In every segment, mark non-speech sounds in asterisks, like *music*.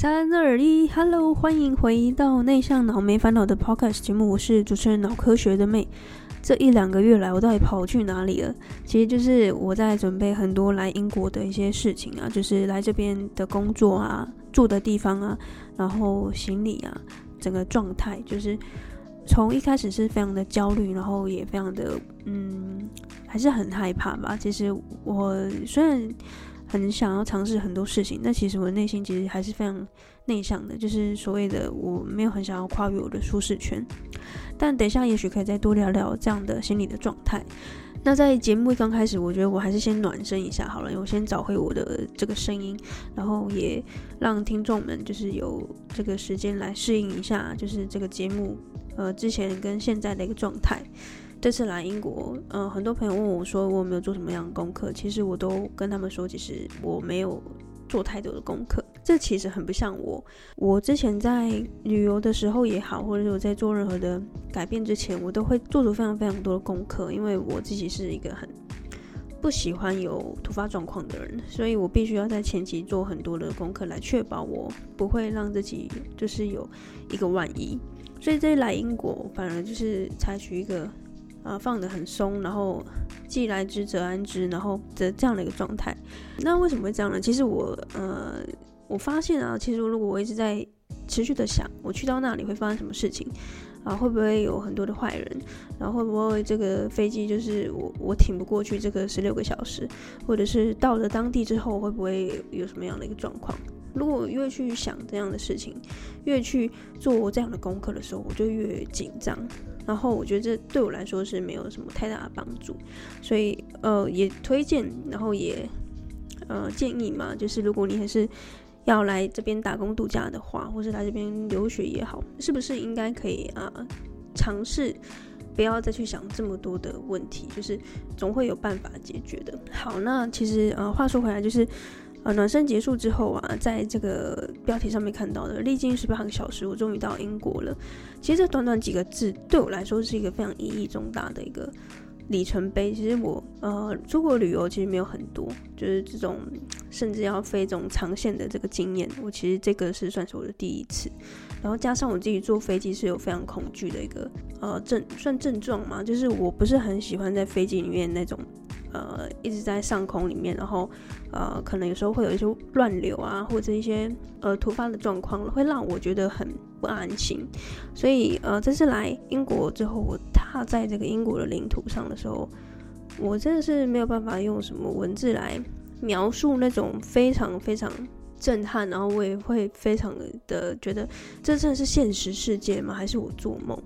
三二一，Hello，欢迎回到内向脑没烦恼的 Podcast 节目，我是主持人脑科学的妹。这一两个月来，我到底跑去哪里了？其实就是我在准备很多来英国的一些事情啊，就是来这边的工作啊，住的地方啊，然后行李啊，整个状态就是从一开始是非常的焦虑，然后也非常的嗯，还是很害怕吧。其实我虽然。很想要尝试很多事情，但其实我内心其实还是非常内向的，就是所谓的我没有很想要跨越我的舒适圈。但等一下也许可以再多聊聊这样的心理的状态。那在节目刚开始，我觉得我还是先暖身一下好了，我先找回我的这个声音，然后也让听众们就是有这个时间来适应一下，就是这个节目呃之前跟现在的一个状态。这次来英国，呃，很多朋友问我说，我有没有做什么样的功课？其实我都跟他们说，其实我没有做太多的功课。这其实很不像我。我之前在旅游的时候也好，或者是我在做任何的改变之前，我都会做出非常非常多的功课，因为我自己是一个很不喜欢有突发状况的人，所以我必须要在前期做很多的功课，来确保我不会让自己就是有一个万一。所以这一来英国，反而就是采取一个。啊，放得很松，然后既来之则安之，然后的这样的一个状态。那为什么会这样呢？其实我呃，我发现啊，其实如果我一直在持续的想，我去到那里会发生什么事情啊？会不会有很多的坏人？然后会不会这个飞机就是我我挺不过去这个十六个小时？或者是到了当地之后会不会有什么样的一个状况？如果越去想这样的事情，越去做这样的功课的时候，我就越紧张。然后我觉得这对我来说是没有什么太大的帮助，所以呃也推荐，然后也呃建议嘛，就是如果你还是要来这边打工度假的话，或是来这边留学也好，是不是应该可以啊尝试不要再去想这么多的问题，就是总会有办法解决的。好，那其实呃话说回来就是。呃，暖身结束之后啊，在这个标题上面看到的，历经十八个小时，我终于到英国了。其实这短短几个字，对我来说是一个非常意义重大的一个里程碑。其实我呃出国旅游其实没有很多，就是这种甚至要飞这种长线的这个经验，我其实这个是算是我的第一次。然后加上我自己坐飞机是有非常恐惧的一个呃症，算症状嘛，就是我不是很喜欢在飞机里面那种。呃，一直在上空里面，然后呃，可能有时候会有一些乱流啊，或者一些呃突发的状况，会让我觉得很不安心。所以呃，这次来英国之后，我踏在这个英国的领土上的时候，我真的是没有办法用什么文字来描述那种非常非常震撼，然后我也会非常的觉得这真的是现实世界吗？还是我做梦？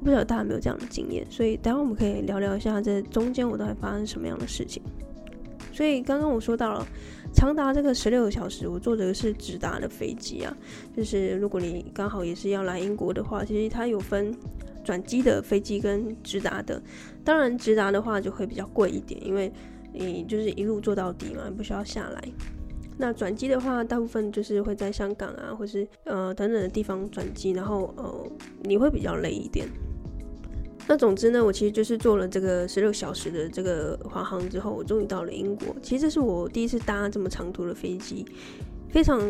不知道大家有没有这样的经验，所以待会我们可以聊聊一下这中间我到底发生什么样的事情。所以刚刚我说到了长达这个十六个小时，我坐的是直达的飞机啊，就是如果你刚好也是要来英国的话，其实它有分转机的飞机跟直达的。当然直达的话就会比较贵一点，因为你就是一路坐到底嘛，不需要下来。那转机的话，大部分就是会在香港啊，或是呃等等的地方转机，然后呃你会比较累一点。那总之呢，我其实就是坐了这个十六小时的这个华航之后，我终于到了英国。其实这是我第一次搭这么长途的飞机，非常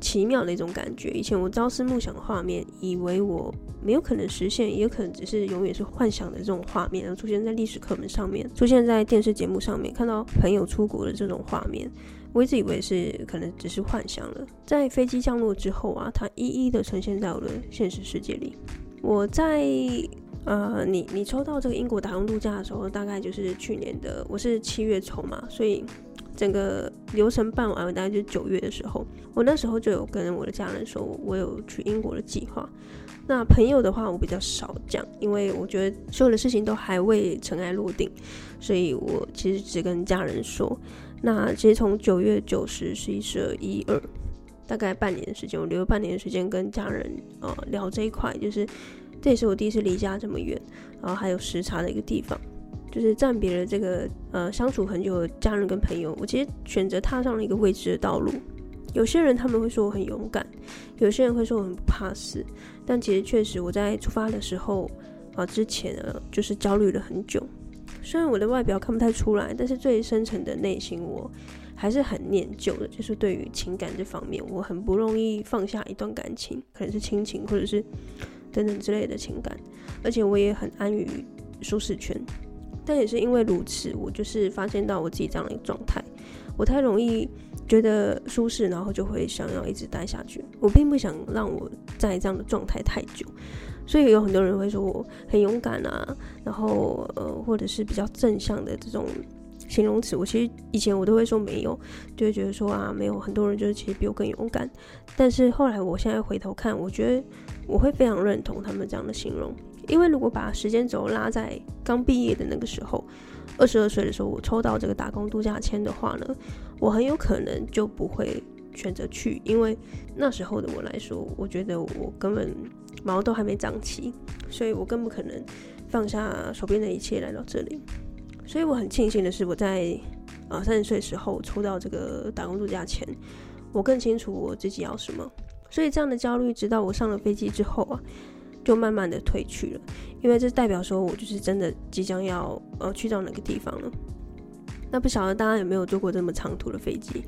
奇妙的一种感觉。以前我朝思暮想的画面，以为我没有可能实现，也可能只是永远是幻想的这种画面，然后出现在历史课本上面，出现在电视节目上面，看到朋友出国的这种画面，我一直以为是可能只是幻想了。在飞机降落之后啊，它一一的呈现在我的现实世界里。我在。呃，你你抽到这个英国打工度假的时候，大概就是去年的，我是七月抽嘛，所以整个流程办完，大概就九月的时候，我那时候就有跟我的家人说，我有去英国的计划。那朋友的话，我比较少讲，因为我觉得所有的事情都还未尘埃落定，所以我其实只跟家人说。那其实从九月、九十、十一、十二、一二，大概半年的时间，我留了半年的时间跟家人呃聊这一块，就是。这也是我第一次离家这么远，然后还有时差的一个地方，就是暂别了这个呃相处很久的家人跟朋友。我其实选择踏上了一个未知的道路。有些人他们会说我很勇敢，有些人会说我很不怕死，但其实确实我在出发的时候啊、之前呢，就是焦虑了很久。虽然我的外表看不太出来，但是最深层的内心我还是很念旧的，就是对于情感这方面，我很不容易放下一段感情，可能是亲情或者是等等之类的情感，而且我也很安于舒适圈。但也是因为如此，我就是发现到我自己这样的一个状态，我太容易觉得舒适，然后就会想要一直待下去。我并不想让我在这样的状态太久，所以有很多人会说我很勇敢啊，然后呃，或者是比较正向的这种形容词。我其实以前我都会说没有，就会觉得说啊，没有很多人就是其实比我更勇敢。但是后来我现在回头看，我觉得我会非常认同他们这样的形容。因为如果把时间轴拉在刚毕业的那个时候，二十二岁的时候，我抽到这个打工度假签的话呢，我很有可能就不会选择去，因为那时候的我来说，我觉得我根本毛都还没长齐，所以我更不可能放下手边的一切来到这里。所以我很庆幸的是，我在啊三十岁时候抽到这个打工度假签，我更清楚我自己要什么。所以这样的焦虑，直到我上了飞机之后啊。就慢慢的褪去了，因为这代表说我就是真的即将要呃去到哪个地方了。那不晓得大家有没有坐过这么长途的飞机？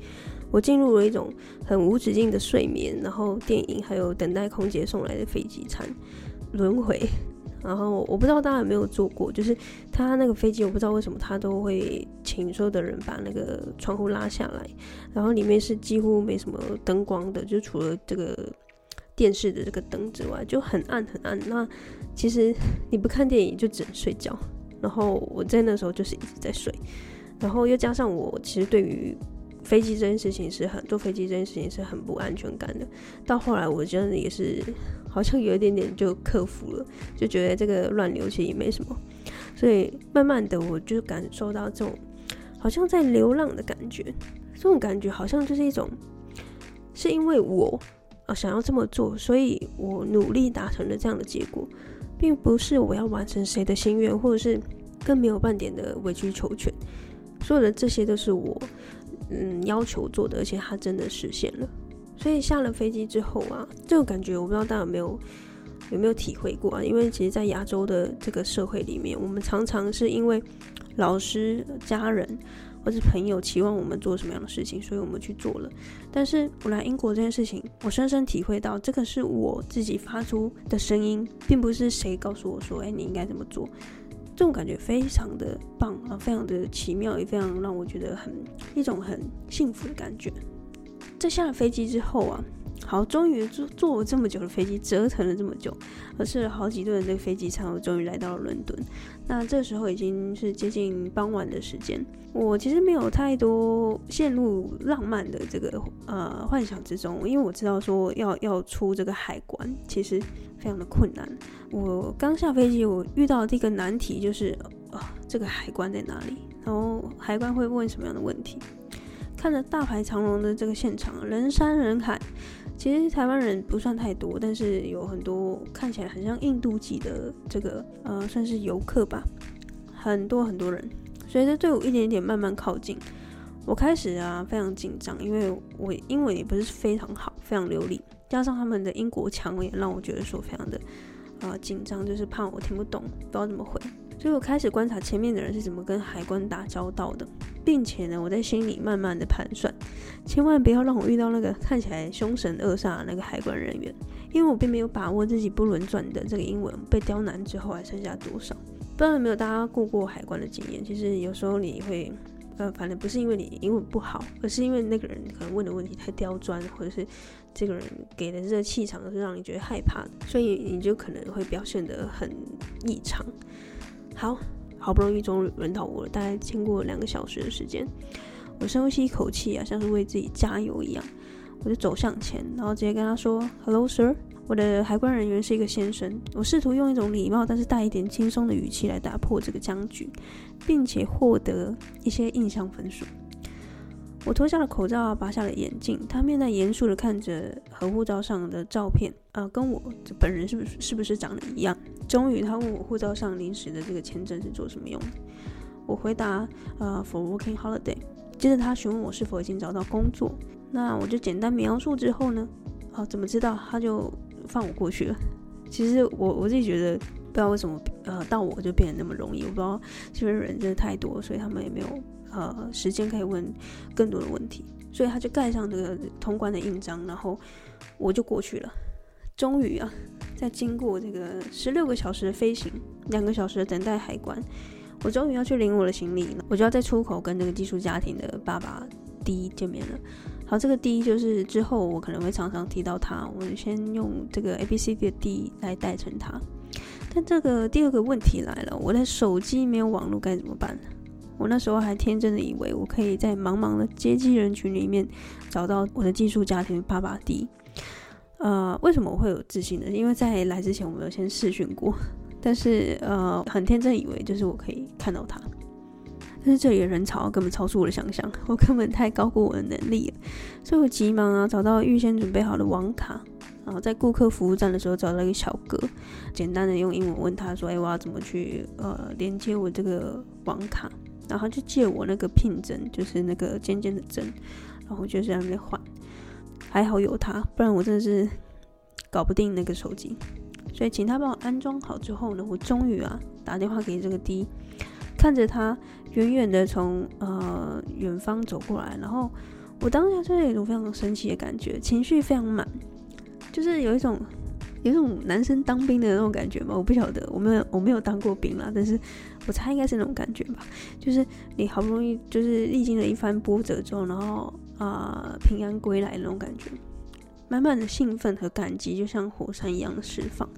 我进入了一种很无止境的睡眠，然后电影还有等待空姐送来的飞机餐轮回。然后我不知道大家有没有坐过，就是他那个飞机，我不知道为什么他都会请所有的人把那个窗户拉下来，然后里面是几乎没什么灯光的，就除了这个。电视的这个灯之外就很暗很暗，那其实 *laughs* 你不看电影就只能睡觉。然后我在那时候就是一直在睡，然后又加上我其实对于飞机这件事情是很坐飞机这件事情是很不安全感的。到后来我真的也是好像有一点点就克服了，就觉得这个乱流其实也没什么。所以慢慢的我就感受到这种好像在流浪的感觉，这种感觉好像就是一种是因为我啊。想要这么做，所以我努力达成了这样的结果，并不是我要完成谁的心愿，或者是更没有半点的委曲求全。所有的这些都是我嗯要求做的，而且它真的实现了。所以下了飞机之后啊，这种感觉我不知道大家有没有有没有体会过啊？因为其实，在亚洲的这个社会里面，我们常常是因为老师、家人。或是朋友期望我们做什么样的事情，所以我们去做了。但是我来英国这件事情，我深深体会到，这个是我自己发出的声音，并不是谁告诉我说：“哎，你应该这么做。”这种感觉非常的棒啊，非常的奇妙，也非常让我觉得很一种很幸福的感觉。在下了飞机之后啊。好，终于坐坐了这么久的飞机，折腾了这么久，而吃了好几顿这个飞机餐，我终于来到了伦敦。那这时候已经是接近傍晚的时间，我其实没有太多陷入浪漫的这个呃幻想之中，因为我知道说要要出这个海关其实非常的困难。我刚下飞机，我遇到的第一个难题就是啊、呃，这个海关在哪里？然后海关会问什么样的问题？看着大排长龙的这个现场，人山人海。其实台湾人不算太多，但是有很多看起来很像印度籍的这个呃，算是游客吧，很多很多人。随着队伍一点点慢慢靠近，我开始啊非常紧张，因为我英文也不是非常好，非常流利，加上他们的英国腔也让我觉得说非常的啊、紧张，就是怕我听不懂，不知道怎么回。所以我开始观察前面的人是怎么跟海关打交道的，并且呢，我在心里慢慢的盘算，千万不要让我遇到那个看起来凶神恶煞的那个海关人员，因为我并没有把握自己不轮转的这个英文被刁难之后还剩下多少。不知道有没有大家过过海关的经验？其实有时候你会，呃，反正不是因为你英文不好，而是因为那个人可能问的问题太刁钻，或者是这个人给的这个气场是让你觉得害怕的，所以你就可能会表现得很异常。好，好不容易终于轮到我了。大概经过两个小时的时间，我深呼吸一口气啊，像是为自己加油一样。我就走向前，然后直接跟他说：“Hello, sir。”我的海关人员是一个先生。我试图用一种礼貌但是带一点轻松的语气来打破这个僵局，并且获得一些印象分数。我脱下了口罩，拔下了眼镜。他面带严肃的看着和护照上的照片，啊、跟我本人是不是是不是长得一样？终于，他问我护照上临时的这个签证是做什么用的。我回答，呃，for working holiday。接着他询问我是否已经找到工作。那我就简单描述之后呢，啊，怎么知道他就放我过去了？其实我我自己觉得不知道为什么呃到我就变得那么容易，我不知道这边人真的太多，所以他们也没有呃时间可以问更多的问题，所以他就盖上这个通关的印章，然后我就过去了。终于啊，在经过这个十六个小时的飞行，两个小时的等待海关，我终于要去领我的行李了。我就要在出口跟这个寄宿家庭的爸爸 D 见面了。好，这个 D 就是之后我可能会常常提到他，我先用这个 A B C D 的 D 来代称他。但这个第二个问题来了，我的手机没有网络该怎么办？我那时候还天真的以为我可以在茫茫的接机人群里面找到我的寄宿家庭爸爸 D。呃，为什么我会有自信呢？因为在来之前我没有先试训过，但是呃，很天真以为就是我可以看到他。但是这里的人潮根本超出我的想象，我根本太高估我的能力了，所以我急忙啊找到预先准备好的网卡，然后在顾客服务站的时候找到一个小哥，简单的用英文问他说：“哎，我要怎么去呃连接我这个网卡？”然后就借我那个 PIN 针，就是那个尖尖的针，然后我就在那边换。还好有他，不然我真的是搞不定那个手机。所以请他帮我安装好之后呢，我终于啊打电话给这个 D，看着他远远的从呃远方走过来，然后我当下就有一种非常神奇的感觉，情绪非常满，就是有一种有一种男生当兵的那种感觉嘛。我不晓得，我没有我没有当过兵啦，但是我猜应该是那种感觉吧。就是你好不容易就是历经了一番波折之后，然后。啊、平安归来那种感觉，满满的兴奋和感激，就像火山一样释放。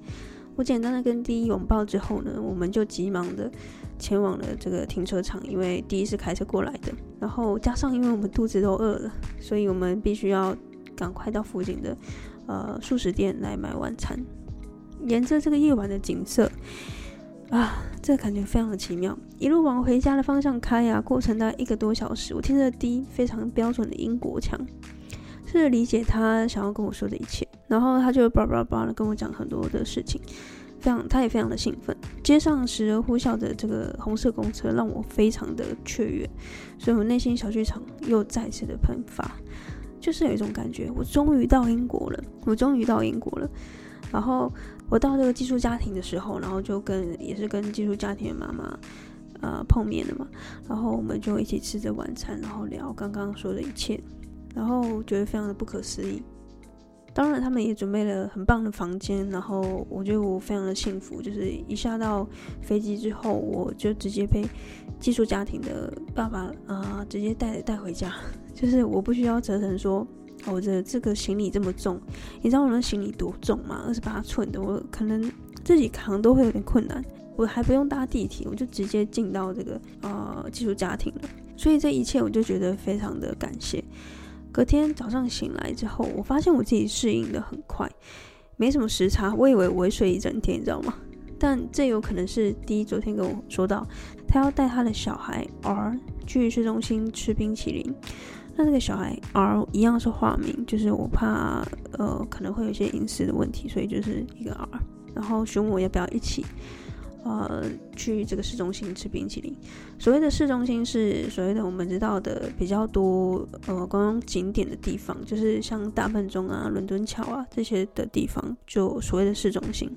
我简单的跟第一拥抱之后呢，我们就急忙的前往了这个停车场，因为第一是开车过来的。然后加上因为我们肚子都饿了，所以我们必须要赶快到附近的呃素食店来买晚餐。沿着这个夜晚的景色。啊，这个感觉非常的奇妙。一路往回家的方向开啊，过程大概一个多小时。我听着低非常标准的英国腔，试着理解他想要跟我说的一切。然后他就叭叭叭的跟我讲很多的事情，非常，他也非常的兴奋。街上时而呼啸的这个红色公车让我非常的雀跃，所以我内心小剧场又再次的喷发，就是有一种感觉，我终于到英国了，我终于到英国了。然后我到这个寄宿家庭的时候，然后就跟也是跟寄宿家庭的妈妈呃碰面了嘛，然后我们就一起吃着晚餐，然后聊刚刚说的一切，然后觉得非常的不可思议。当然他们也准备了很棒的房间，然后我觉得我非常的幸福，就是一下到飞机之后，我就直接被寄宿家庭的爸爸啊、直接带带回家，*laughs* 就是我不需要折腾说。我的这个行李这么重，你知道我的行李多重吗？二十八寸的，我可能自己扛都会有点困难。我还不用搭地铁，我就直接进到这个呃寄宿家庭了。所以这一切我就觉得非常的感谢。隔天早上醒来之后，我发现我自己适应的很快，没什么时差。我以为我会睡一整天，你知道吗？但这有可能是第一昨天跟我说到，他要带他的小孩 R 去市中心吃冰淇淋。那这个小孩 R 一样是化名，就是我怕呃可能会有一些隐私的问题，所以就是一个 R。然后询问我要不要一起呃去这个市中心吃冰淇淋。所谓的市中心是所谓的我们知道的比较多呃观光景点的地方，就是像大笨钟啊、伦敦桥啊这些的地方，就所谓的市中心。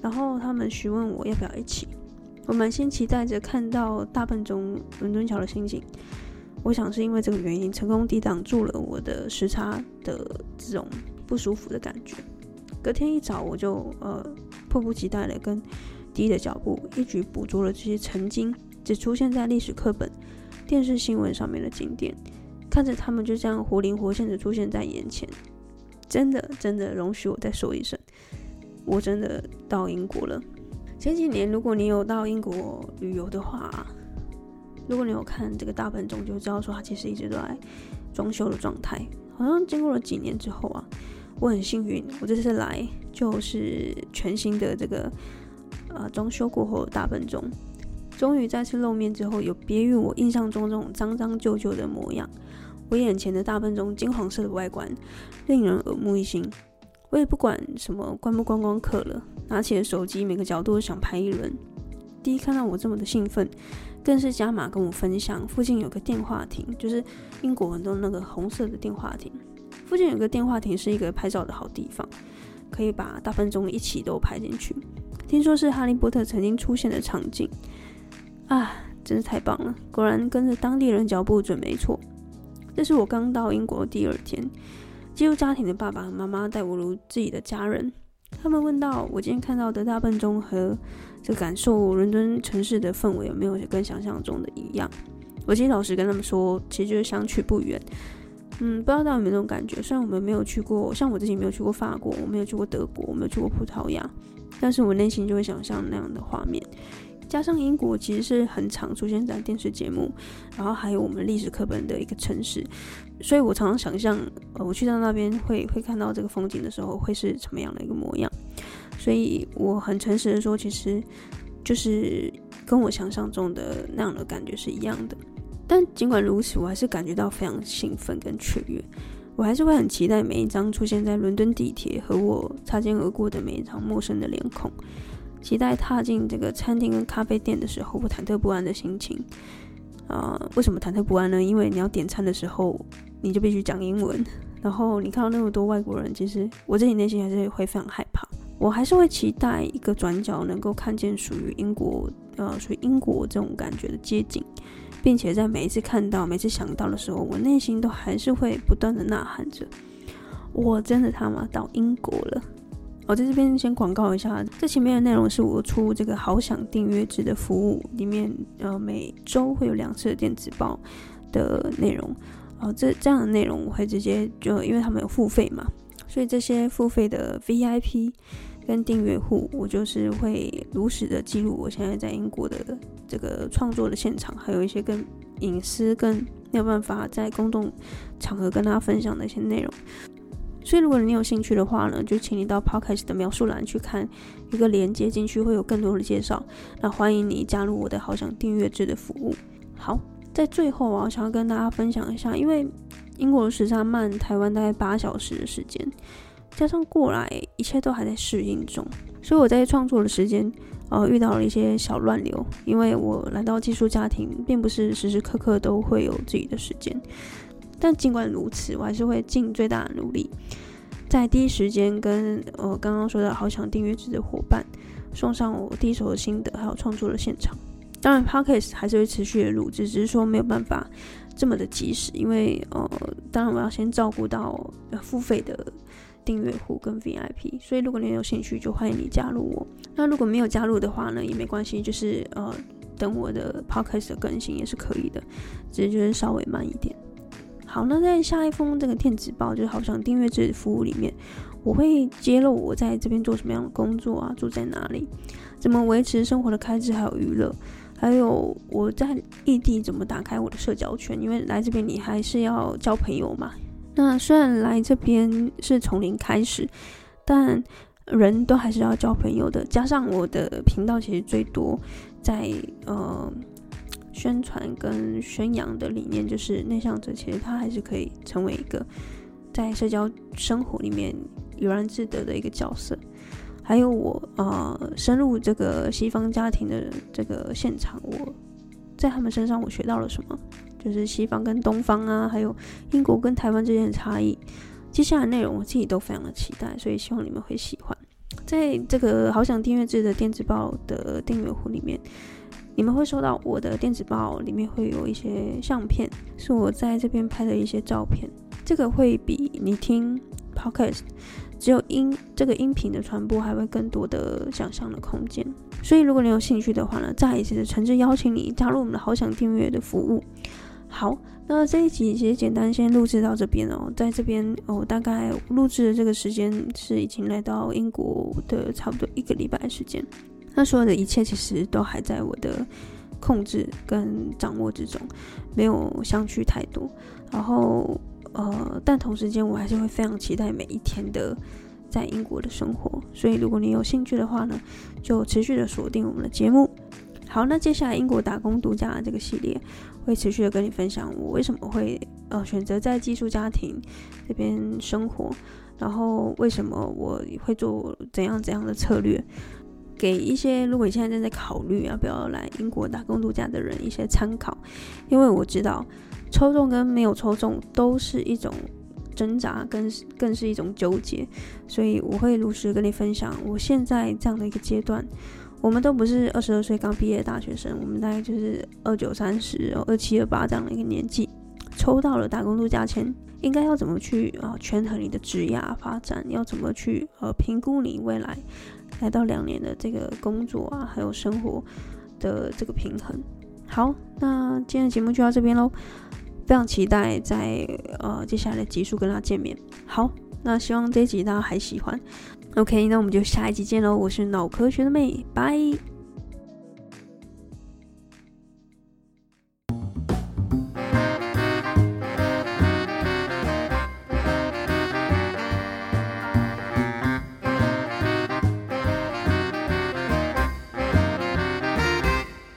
然后他们询问我要不要一起，我满心期待着看到大笨钟、伦敦桥的心情。我想是因为这个原因，成功抵挡住了我的时差的这种不舒服的感觉。隔天一早，我就呃迫不及待的跟低的脚步一举捕捉了这些曾经只出现在历史课本、电视新闻上面的景点，看着他们就这样活灵活现的出现在眼前。真的，真的，容许我再说一声，我真的到英国了。前几年，如果你有到英国旅游的话，如果你有看这个大笨钟，就知道说它其实一直都在装修的状态。好像经过了几年之后啊，我很幸运，我这次来就是全新的这个呃装修过后的大笨钟，终于再次露面之后，有别于我印象中这种脏脏旧旧的模样。我眼前的大笨钟金黄色的外观令人耳目一新。我也不管什么观不观光客了，拿起了手机，每个角度想拍一轮。第一看到我这么的兴奋。更是加码跟我分享，附近有个电话亭，就是英国很多那个红色的电话亭。附近有个电话亭是一个拍照的好地方，可以把大笨钟一起都拍进去。听说是哈利波特曾经出现的场景啊，真是太棒了！果然跟着当地人脚步准没错。这是我刚到英国第二天，寄宿家庭的爸爸妈妈待我如自己的家人。他们问到我今天看到的大笨钟和这感受伦敦城市的氛围有没有跟想象中的一样？我其实老实跟他们说，其实就是相去不远。嗯，不知道大家有没有那种感觉？虽然我们没有去过，像我自己没有去过法国，我没有去过德国，我没有去过葡萄牙，但是我内心就会想象那样的画面。加上英国其实是很常出现在电视节目，然后还有我们历史课本的一个城市，所以我常常想象，呃，我去到那边会会看到这个风景的时候，会是什么样的一个模样。所以我很诚实的说，其实就是跟我想象中的那样的感觉是一样的。但尽管如此，我还是感觉到非常兴奋跟雀跃。我还是会很期待每一张出现在伦敦地铁和我擦肩而过的每一张陌生的脸孔。期待踏进这个餐厅跟咖啡店的时候，我忐忑不安的心情。啊、呃，为什么忐忑不安呢？因为你要点餐的时候，你就必须讲英文。然后你看到那么多外国人，其实我自己内心还是会非常害怕。我还是会期待一个转角能够看见属于英国，呃，属于英国这种感觉的街景，并且在每一次看到、每次想到的时候，我内心都还是会不断的呐喊着：我真的他妈到英国了！我在这边先广告一下，这前面的内容是我出这个好享订阅制的服务里面，呃，每周会有两次的电子报的内容，呃，这这样的内容我会直接就因为他们有付费嘛，所以这些付费的 VIP 跟订阅户，我就是会如实的记录我现在在英国的这个创作的现场，还有一些更隐私、更没有办法在公众场合跟大家分享的一些内容。所以，如果你有兴趣的话呢，就请你到 Podcast 的描述栏去看一个连接进去，会有更多的介绍。那欢迎你加入我的好想订阅制的服务。好，在最后啊，想要跟大家分享一下，因为英国的时差慢台湾大概八小时的时间，加上过来一切都还在适应中，所以我在创作的时间呃遇到了一些小乱流，因为我来到寄宿家庭，并不是时时刻刻都会有自己的时间。但尽管如此，我还是会尽最大的努力，在第一时间跟我刚刚说的好想订阅制的伙伴送上我第一手的心得，还有创作的现场。当然，Podcast 还是会持续的录制，只是说没有办法这么的及时，因为呃，当然我要先照顾到付费的订阅户跟 VIP。所以，如果你有兴趣，就欢迎你加入我。那如果没有加入的话呢，也没关系，就是呃，等我的 Podcast 的更新也是可以的，只是就是稍微慢一点。好，那在下一封这个电子报，就是好享订阅制服务里面，我会揭露我在这边做什么样的工作啊，住在哪里，怎么维持生活的开支还有娱乐，还有我在异地怎么打开我的社交圈，因为来这边你还是要交朋友嘛。那虽然来这边是从零开始，但人都还是要交朋友的。加上我的频道其实最多在呃。宣传跟宣扬的理念就是内向者，其实他还是可以成为一个在社交生活里面悠然自得的一个角色。还有我呃深入这个西方家庭的这个现场，我在他们身上我学到了什么？就是西方跟东方啊，还有英国跟台湾之间的差异。接下来内容我自己都非常的期待，所以希望你们会喜欢。在这个好想订阅制的电子报的订阅户里面。你们会收到我的电子报，里面会有一些相片，是我在这边拍的一些照片。这个会比你听 podcast 只有音这个音频的传播还会更多的想象的空间。所以，如果你有兴趣的话呢，再一次的诚挚邀请你加入我们的好想订阅的服务。好，那这一集其实简单先录制到这边哦，在这边哦，大概录制的这个时间是已经来到英国的差不多一个礼拜时间。那所有的一切其实都还在我的控制跟掌握之中，没有相去太多。然后，呃，但同时间我还是会非常期待每一天的在英国的生活。所以，如果你有兴趣的话呢，就持续的锁定我们的节目。好，那接下来英国打工度假这个系列，会持续的跟你分享我为什么会呃选择在寄宿家庭这边生活，然后为什么我会做怎样怎样的策略。给一些如果你现在正在考虑要不要来英国打工度假的人一些参考，因为我知道抽中跟没有抽中都是一种挣扎，更更是一种纠结。所以我会如实跟你分享，我现在这样的一个阶段，我们都不是二十二岁刚毕业的大学生，我们大概就是二九三十、二七二八这样的一个年纪，抽到了打工度假签，应该要怎么去啊权衡你的职业发展？要怎么去呃评估你未来来到两年的这个工作啊，还有生活的这个平衡？好，那今天的节目就到这边喽。非常期待在呃接下来的集数跟大家见面。好，那希望这一集大家还喜欢。OK，那我们就下一集见喽。我是脑科学的妹，拜。